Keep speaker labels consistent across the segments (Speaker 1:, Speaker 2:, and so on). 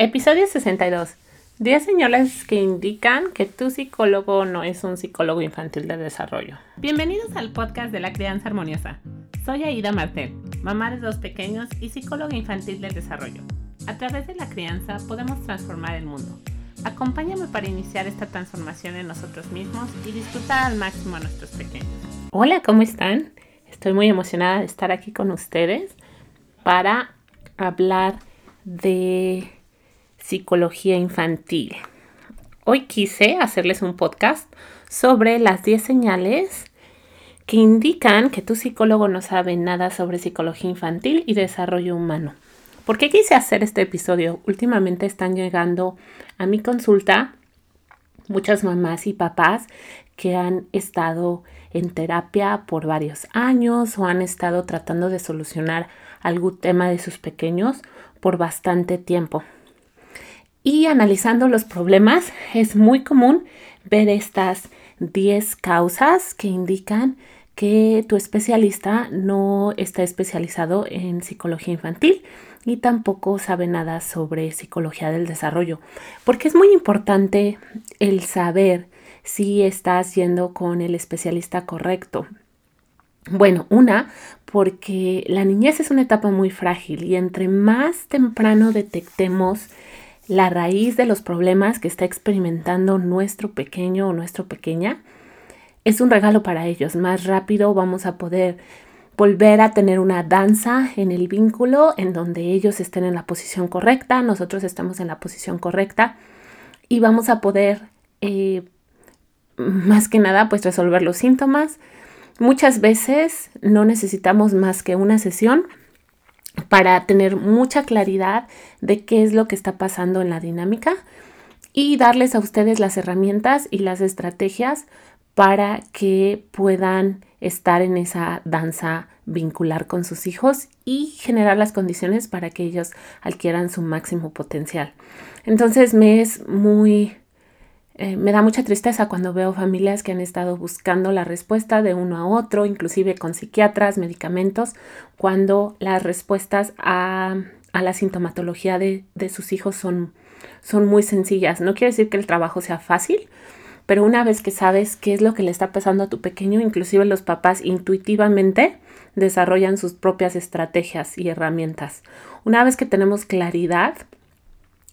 Speaker 1: Episodio 62. 10 señales que indican que tu psicólogo no es un psicólogo infantil de desarrollo. Bienvenidos al podcast de la crianza armoniosa. Soy Aida Martel, mamá de dos pequeños y psicóloga infantil del desarrollo. A través de la crianza podemos transformar el mundo. Acompáñame para iniciar esta transformación en nosotros mismos y disfrutar al máximo a nuestros pequeños. Hola, ¿cómo están? Estoy muy emocionada de estar aquí con ustedes para hablar de psicología infantil. Hoy quise hacerles un podcast sobre las 10 señales que indican que tu psicólogo no sabe nada sobre psicología infantil y desarrollo humano. ¿Por qué quise hacer este episodio? Últimamente están llegando a mi consulta muchas mamás y papás que han estado en terapia por varios años o han estado tratando de solucionar algún tema de sus pequeños por bastante tiempo. Y analizando los problemas, es muy común ver estas 10 causas que indican que tu especialista no está especializado en psicología infantil y tampoco sabe nada sobre psicología del desarrollo, porque es muy importante el saber si estás yendo con el especialista correcto. Bueno, una, porque la niñez es una etapa muy frágil y entre más temprano detectemos la raíz de los problemas que está experimentando nuestro pequeño o nuestra pequeña, es un regalo para ellos. Más rápido vamos a poder volver a tener una danza en el vínculo en donde ellos estén en la posición correcta, nosotros estamos en la posición correcta y vamos a poder, eh, más que nada, pues resolver los síntomas. Muchas veces no necesitamos más que una sesión para tener mucha claridad de qué es lo que está pasando en la dinámica y darles a ustedes las herramientas y las estrategias para que puedan estar en esa danza vincular con sus hijos y generar las condiciones para que ellos adquieran su máximo potencial. Entonces me es muy eh, me da mucha tristeza cuando veo familias que han estado buscando la respuesta de uno a otro, inclusive con psiquiatras, medicamentos, cuando las respuestas a, la sintomatología de, sus hijos son, son muy sencillas. No quiere decir que el trabajo sea fácil, pero una vez que sabes qué es lo que le está pasando a tu pequeño, inclusive los papás intuitivamente desarrollan sus propias estrategias y herramientas. Una vez que tenemos claridad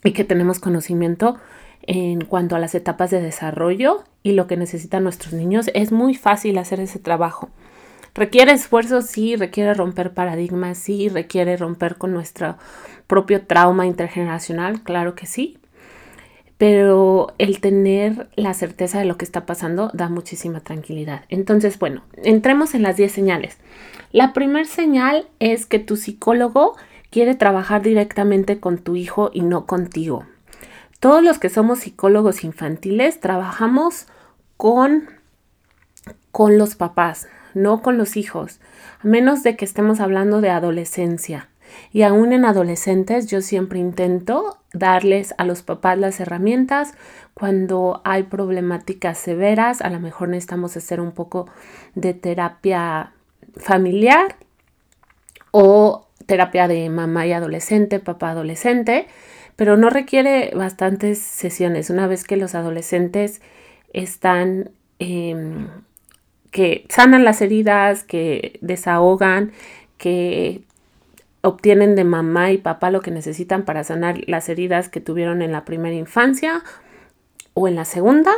Speaker 1: y que tenemos conocimiento, en cuanto a las etapas de desarrollo y lo que necesitan nuestros niños, es muy fácil hacer ese trabajo. Requiere esfuerzo, sí, requiere romper paradigmas, sí, requiere romper con nuestro propio trauma intergeneracional, claro que sí. Pero el tener la certeza de lo que está pasando da muchísima tranquilidad. Entonces, bueno, entremos en las 10 señales. La primera señal es que tu psicólogo quiere trabajar directamente con tu hijo y no contigo. Todos los que somos psicólogos infantiles trabajamos con, con los papás, no con los hijos, a menos de que estemos hablando de adolescencia. Y aún en adolescentes yo siempre intento darles a los papás las herramientas cuando hay problemáticas severas, a lo mejor necesitamos hacer un poco de terapia familiar o terapia de mamá y adolescente, papá adolescente pero no requiere bastantes sesiones. Una vez que los adolescentes están, em, que sanan las heridas, que desahogan, que obtienen de mamá y papá lo que necesitan para sanar las heridas que tuvieron en la primera infancia o en la segunda,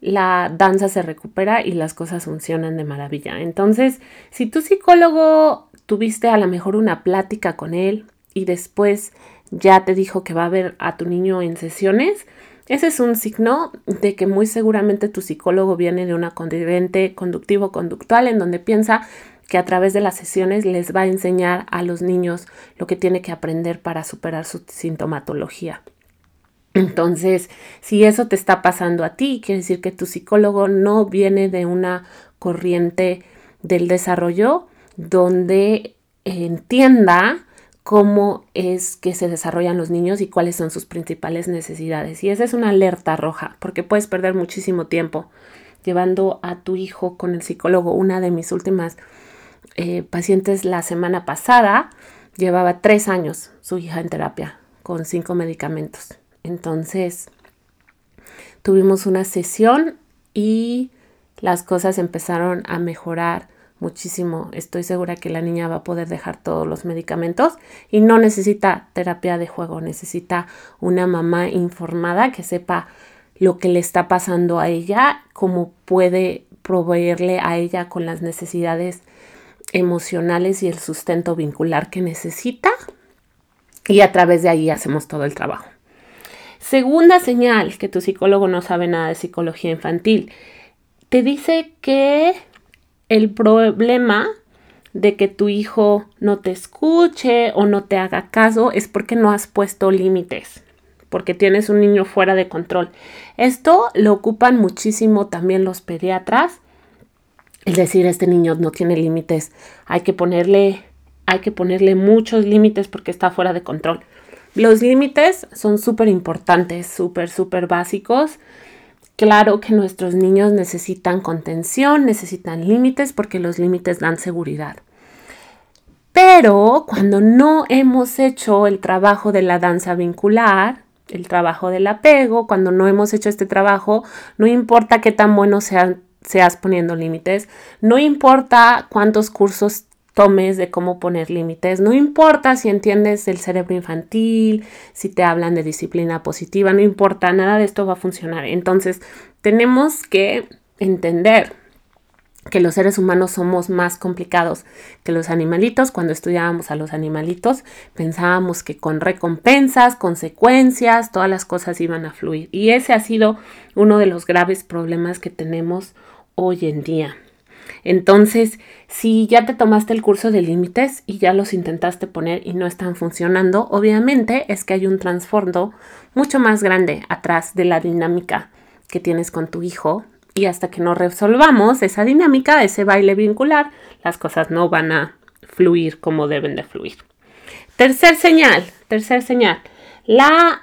Speaker 1: la danza se recupera y las cosas funcionan de maravilla. Entonces, si tu psicólogo tuviste a lo mejor una plática con él y después ya te dijo que va a ver a tu niño en sesiones, ese es un signo de que muy seguramente tu psicólogo viene de una conducente conductivo-conductual en donde piensa que a través de las sesiones les va a enseñar a los niños lo que tiene que aprender para superar su sintomatología. Entonces, si eso te está pasando a ti, quiere decir que tu psicólogo no viene de una corriente del desarrollo donde entienda cómo es que se desarrollan los niños y cuáles son sus principales necesidades. Y esa es una alerta roja, porque puedes perder muchísimo tiempo llevando a tu hijo con el psicólogo. Una de mis últimas eh, pacientes la semana pasada llevaba tres años su hija en terapia con cinco medicamentos. Entonces, tuvimos una sesión y las cosas empezaron a mejorar muchísimo. Estoy segura que la niña va a poder dejar todos los medicamentos y no necesita terapia de juego, necesita una mamá informada que sepa lo que le está pasando a ella, cómo puede proveerle a ella con las necesidades emocionales y el sustento vincular que necesita y a través de ahí hacemos todo el trabajo. Segunda señal que tu psicólogo no sabe nada de psicología infantil. Te dice que el problema de que tu hijo no te escuche o no te haga caso es porque no has puesto límites, porque tienes un niño fuera de control. Esto lo ocupan muchísimo también los pediatras. Es decir, este niño no tiene límites, hay que ponerle hay que ponerle muchos límites porque está fuera de control. Los límites son súper importantes, súper, súper básicos. Claro que nuestros niños necesitan contención, necesitan límites porque los límites dan seguridad. Pero cuando no hemos hecho el trabajo de la danza vincular, el trabajo del apego, cuando no hemos hecho este trabajo, no importa qué tan bueno seas poniendo límites, no importa cuántos cursos tomes de cómo poner límites. No importa si entiendes el cerebro infantil, si te hablan de disciplina positiva, no importa, nada de esto va a funcionar. Entonces, tenemos que entender que los seres humanos somos más complicados que los animalitos. Cuando estudiábamos a los animalitos, pensábamos que con recompensas, consecuencias, todas las cosas iban a fluir. Y ese ha sido uno de los graves problemas que tenemos hoy en día. Entonces, si ya te tomaste el curso de límites y ya los intentaste poner y no están funcionando, obviamente es que hay un trasfondo mucho más grande atrás de la dinámica que tienes con tu hijo y hasta que no resolvamos esa dinámica, ese baile vincular, las cosas no van a fluir como deben de fluir. Tercer señal, tercer señal, la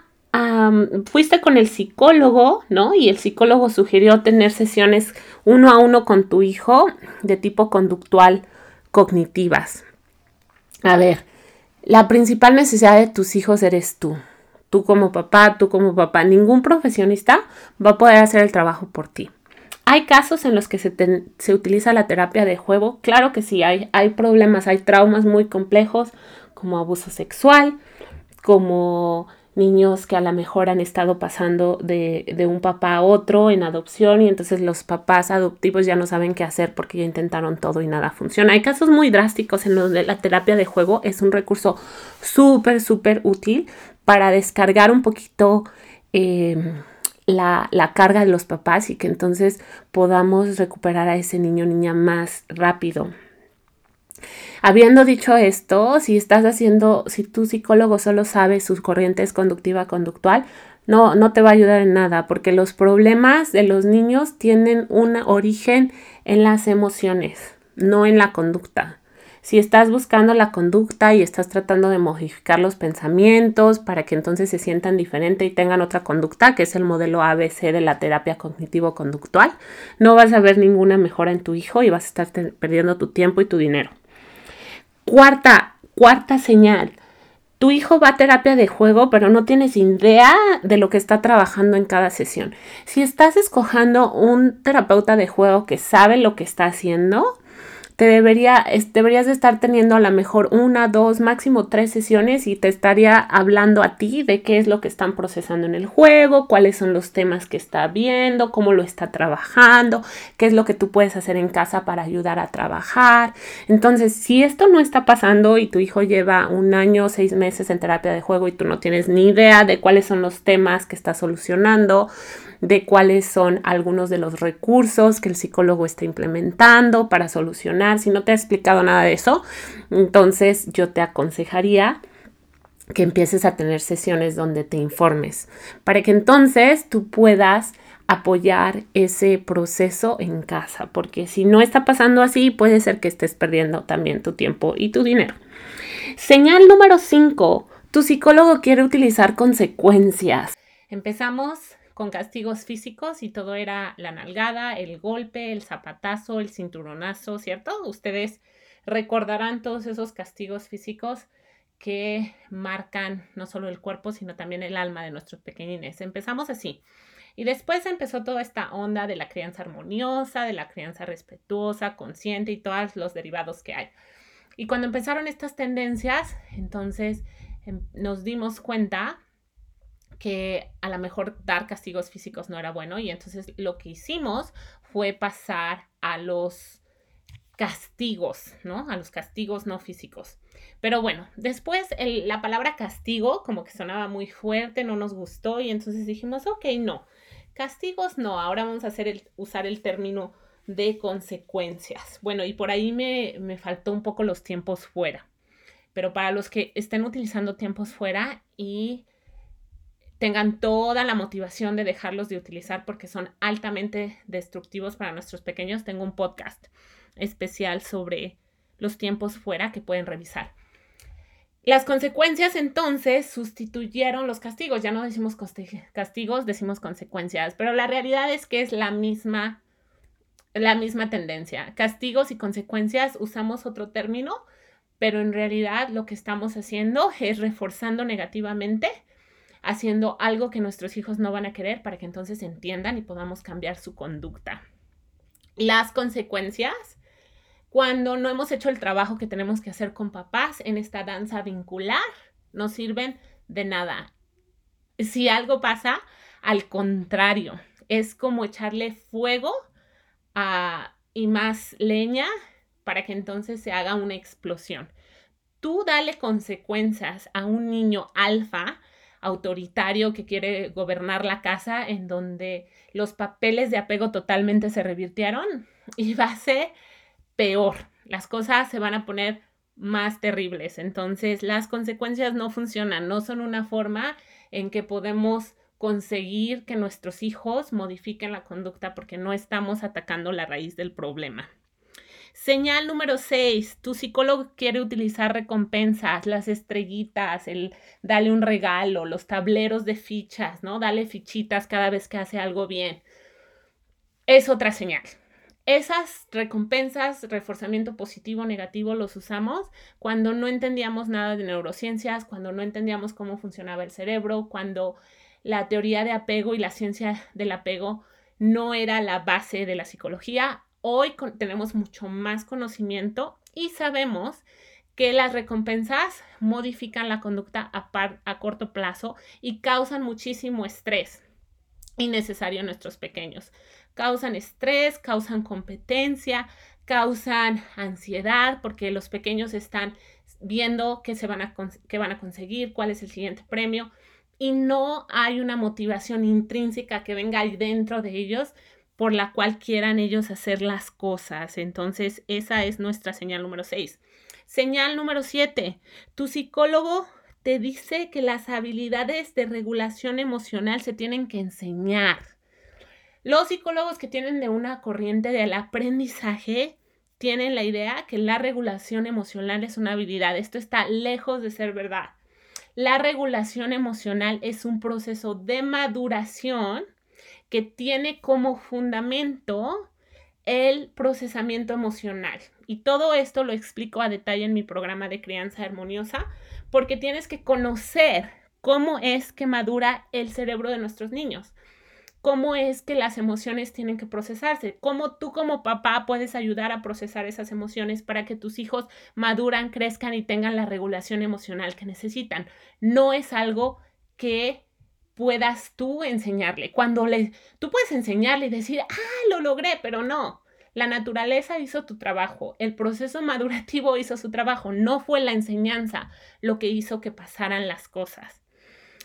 Speaker 1: fuiste con el psicólogo, ¿no? Y el psicólogo sugirió tener sesiones uno a uno con tu hijo de tipo conductual cognitivas. A ver, la principal necesidad de tus hijos eres tú. Tú como papá, tú como papá. Ningún profesionista va a poder hacer el trabajo por ti. ¿Hay casos en los que se, se utiliza la terapia de juego? Claro que sí, hay, hay problemas, hay traumas muy complejos como abuso sexual, como niños que a lo mejor han estado pasando de, de, un papá a otro en adopción y entonces los papás adoptivos ya no saben qué hacer porque ya intentaron todo y nada funciona. Hay casos muy drásticos en donde la terapia de juego es un recurso súper, súper útil para descargar un poquito eh, la, la carga de los papás y que entonces podamos recuperar a ese niño o niña más rápido. Habiendo dicho esto, si estás haciendo, si tu psicólogo solo sabe sus corrientes conductiva conductual, no, no te va a ayudar en nada, porque los problemas de los niños tienen un origen en las emociones, no en la conducta. Si estás buscando la conducta y estás tratando de modificar los pensamientos para que entonces se sientan diferente y tengan otra conducta, que es el modelo ABC de la terapia cognitivo-conductual, no vas a ver ninguna mejora en tu hijo y vas a estar perdiendo tu tiempo y tu dinero. Cuarta, cuarta señal. Tu hijo va a terapia de juego, pero no tienes idea de lo que está trabajando en cada sesión. Si estás escogiendo un terapeuta de juego que sabe lo que está haciendo, debería, deberías de estar teniendo a lo mejor una, dos, máximo tres sesiones y te estaría hablando a ti de qué es lo que están procesando en el juego, cuáles son los temas que está viendo, cómo lo está trabajando, qué es lo que tú puedes hacer en casa para ayudar a trabajar. Entonces, si esto no está pasando y tu hijo lleva un año, seis meses en terapia de juego y tú no tienes ni idea de cuáles son los temas que está solucionando, de cuáles son algunos de los recursos que el psicólogo está implementando para solucionar. Si no te ha explicado nada de eso, entonces yo te aconsejaría que empieces a tener sesiones donde te informes, para que entonces tú puedas apoyar ese proceso en casa, porque si no está pasando así, puede ser que estés perdiendo también tu tiempo y tu dinero. Señal número 5. Tu psicólogo quiere utilizar consecuencias. Empezamos con castigos físicos y todo era la nalgada, el golpe, el zapatazo, el cinturonazo, ¿cierto? Ustedes recordarán todos esos castigos físicos que marcan no solo el cuerpo, sino también el alma de nuestros pequeñines. Empezamos así. Y después empezó toda esta onda de la crianza armoniosa, de la crianza respetuosa, consciente y todos los derivados que hay. Y cuando empezaron estas tendencias, entonces em, nos dimos cuenta que a lo mejor dar castigos físicos no era bueno y entonces lo que hicimos fue pasar a los castigos, ¿no? A los castigos no físicos. Pero bueno, después la palabra castigo como que sonaba muy fuerte, no nos gustó y entonces dijimos, ok, no, castigos no, ahora vamos a hacer el, usar el término de consecuencias. Bueno, y por ahí me, me faltó un poco los tiempos fuera. Pero para los que estén utilizando tiempos fuera y tengan toda la motivación de dejarlos de utilizar porque son altamente destructivos para nuestros pequeños, tengo un podcast especial sobre los tiempos fuera que pueden revisar. Las consecuencias entonces sustituyeron los castigos. Ya no decimos castigos, decimos consecuencias, pero la realidad es que es la misma, la misma tendencia. Castigos y consecuencias usamos otro término, pero en realidad lo que estamos haciendo es reforzando negativamente, haciendo algo que nuestros hijos no van a querer para que entonces entiendan y podamos cambiar su conducta. Las consecuencias cuando no hemos hecho el trabajo que tenemos que hacer con papás en esta danza vincular, no sirven de nada. Si algo pasa, al contrario, es como echarle fuego y más leña para que entonces se haga una explosión. Tú dale consecuencias a un niño alfa autoritario que quiere gobernar la casa en donde los papeles de apego totalmente se revirtieron y va a ser peor. Las cosas se van a poner más terribles. Entonces, las consecuencias no funcionan, no son una forma en que podemos conseguir que nuestros hijos modifiquen la conducta porque no estamos atacando la raíz del problema. Señal número 6. Tu psicólogo quiere utilizar recompensas, las estrellitas, el dale un regalo, los tableros de fichas, ¿no? Dale fichitas cada vez que hace algo bien. Es otra señal. Esas recompensas, reforzamiento positivo, negativo, los usamos cuando no entendíamos nada de neurociencias, cuando no entendíamos cómo funcionaba el cerebro, cuando la teoría de apego y la ciencia del apego no era la base de la psicología. Hoy tenemos mucho más conocimiento y sabemos que las recompensas modifican la conducta a, corto plazo y causan muchísimo estrés innecesario a nuestros pequeños. Causan estrés, causan competencia, causan ansiedad porque los pequeños están viendo qué, se van a, qué van a conseguir, cuál es el siguiente premio y no hay una motivación intrínseca que venga ahí dentro de ellos por la cual quieran ellos hacer las cosas. Entonces, esa es nuestra señal número 6. Señal número 7. Tu psicólogo te dice que las habilidades de regulación emocional se tienen que enseñar. Los psicólogos que tienen de una corriente del aprendizaje tienen la idea que la regulación emocional es una habilidad. Esto está lejos de ser verdad. La regulación emocional es un proceso de maduración que tiene como fundamento el procesamiento emocional. Y todo esto lo explico a detalle en mi programa de crianza armoniosa, porque tienes que conocer cómo es que madura el cerebro de nuestros niños cómo es que las emociones tienen que procesarse, cómo tú como papá puedes ayudar a procesar esas emociones para que tus hijos maduran, crezcan y tengan la regulación emocional que necesitan. No es algo que puedas tú enseñarle. Cuando le, tú puedes enseñarle y decir, ah, lo logré, pero no. La naturaleza hizo tu trabajo, el proceso madurativo hizo su trabajo, no fue la enseñanza lo que hizo que pasaran las cosas.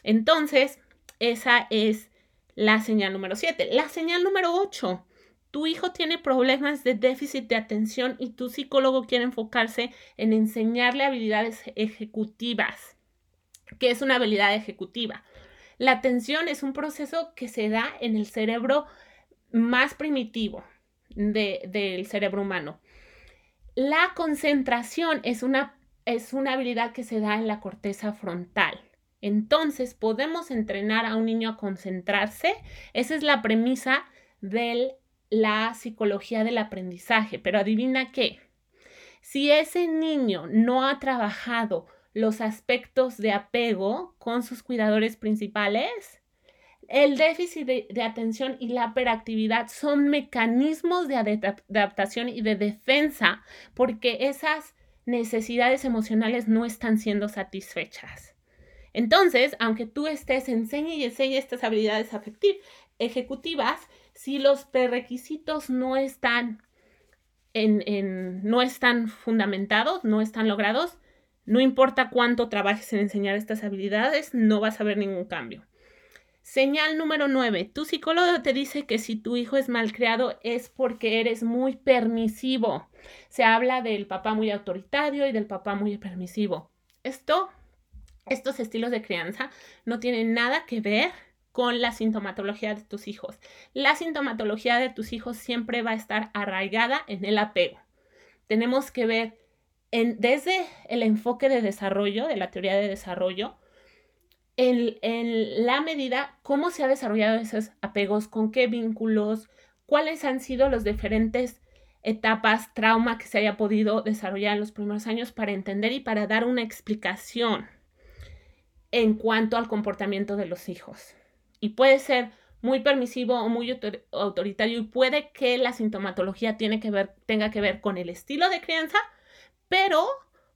Speaker 1: Entonces, esa es la señal número 7. La señal número 8. Tu hijo tiene problemas de déficit de atención y tu psicólogo quiere enfocarse en enseñarle habilidades ejecutivas. ¿Qué es una habilidad ejecutiva? La atención es un proceso que se da en el cerebro más primitivo del cerebro humano. La concentración es una, es una habilidad que se da en la corteza frontal. Entonces podemos entrenar a un niño a concentrarse. Esa es la premisa de la psicología del aprendizaje. Pero adivina qué. Si ese niño no ha trabajado los aspectos de apego con sus cuidadores principales, el déficit de, atención y la hiperactividad son mecanismos de adaptación y de defensa porque esas necesidades emocionales no están siendo satisfechas. Entonces, aunque tú estés enseñe y enseñe estas habilidades ejecutivas, si los prerequisitos no están, en, no están fundamentados, no están logrados, no importa cuánto trabajes en enseñar estas habilidades, no vas a ver ningún cambio. Señal número 9. Tu psicólogo te dice que si tu hijo es malcriado es porque eres muy permisivo. Se habla del papá muy autoritario y del papá muy permisivo. Esto, estos estilos de crianza no tienen nada que ver con la sintomatología de tus hijos. La sintomatología de tus hijos siempre va a estar arraigada en el apego. Tenemos que ver en, desde el enfoque de desarrollo, de la teoría de desarrollo, en, la medida cómo se ha desarrollado esos apegos, con qué vínculos, cuáles han sido los diferentes etapas, trauma que se haya podido desarrollar en los primeros años para entender y para dar una explicación en cuanto al comportamiento de los hijos. Y puede ser muy permisivo o muy autoritario y puede que la sintomatología tenga que ver con el estilo de crianza, pero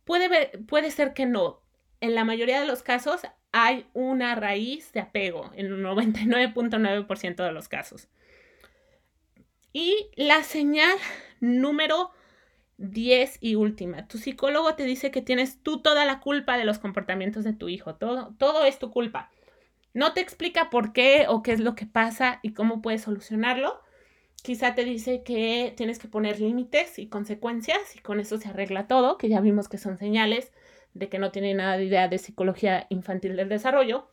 Speaker 1: puede, puede ser que no. En la mayoría de los casos hay una raíz de apego, en un 99.9% de los casos. Y la señal número 10 y última. Tu psicólogo te dice que tienes tú toda la culpa de los comportamientos de tu hijo. Todo, todo es tu culpa. No te explica por qué o qué es lo que pasa y cómo puedes solucionarlo. Quizá te dice que tienes que poner límites y consecuencias y con eso se arregla todo, que ya vimos que son señales de que no tiene nada de idea de psicología infantil del desarrollo.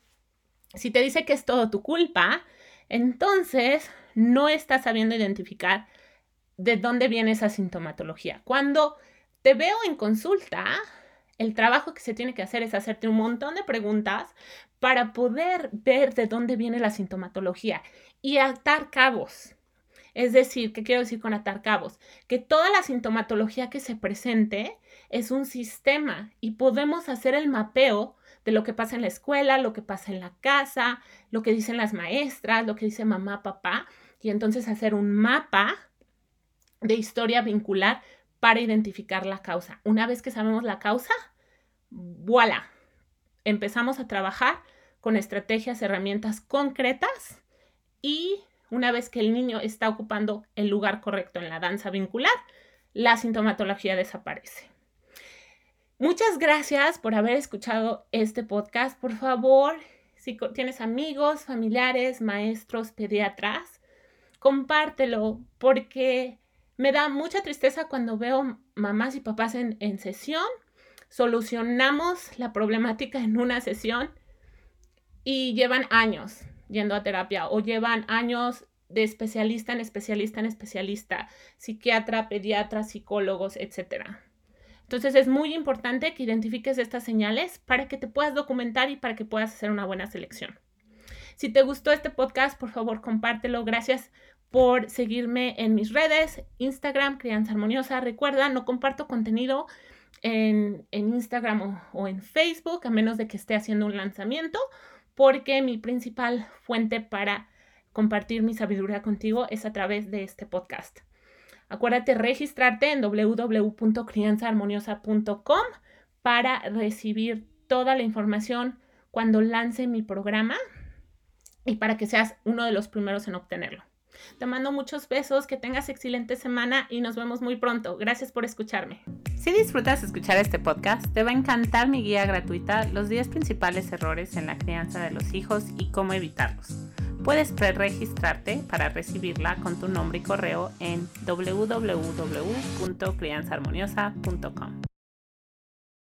Speaker 1: Si te dice que es todo tu culpa, entonces no estás sabiendo identificar de dónde viene esa sintomatología. Cuando te veo en consulta, el trabajo que se tiene que hacer es hacerte un montón de preguntas para poder ver de dónde viene la sintomatología y atar cabos. Es decir, ¿qué quiero decir con atar cabos? Que toda la sintomatología que se presente es un sistema y podemos hacer el mapeo de lo que pasa en la escuela, lo que pasa en la casa, lo que dicen las maestras, lo que dice mamá, papá, y entonces hacer un mapa de historia vincular para identificar la causa. Una vez que sabemos la causa, voilà, empezamos a trabajar con estrategias, herramientas concretas y una vez que el niño está ocupando el lugar correcto en la danza vincular, la sintomatología desaparece. Muchas gracias por haber escuchado este podcast. Por favor, si tienes amigos, familiares, maestros, pediatras, compártelo porque me da mucha tristeza cuando veo mamás y papás en, sesión solucionamos la problemática en una sesión y llevan años yendo a terapia o llevan años de especialista en especialista en especialista, psiquiatra, pediatra, psicólogos, etc. Entonces es muy importante que identifiques estas señales para que te puedas documentar y para que puedas hacer una buena selección. Si te gustó este podcast, por favor compártelo. Gracias por seguirme en mis redes, Instagram, Crianza Armoniosa. Recuerda, no comparto contenido en, Instagram o, en Facebook, a menos de que esté haciendo un lanzamiento, porque mi principal fuente para compartir mi sabiduría contigo es a través de este podcast. Acuérdate registrarte en www.crianzaharmoniosa.com para recibir toda la información cuando lance mi programa y para que seas uno de los primeros en obtenerlo. Te mando muchos besos, que tengas excelente semana y nos vemos muy pronto. Gracias por escucharme.
Speaker 2: Si disfrutas escuchar este podcast, te va a encantar mi guía gratuita Los 10 principales errores en la crianza de los hijos y cómo evitarlos. Puedes pre-registrarte para recibirla con tu nombre y correo en www.crianzaharmoniosa.com.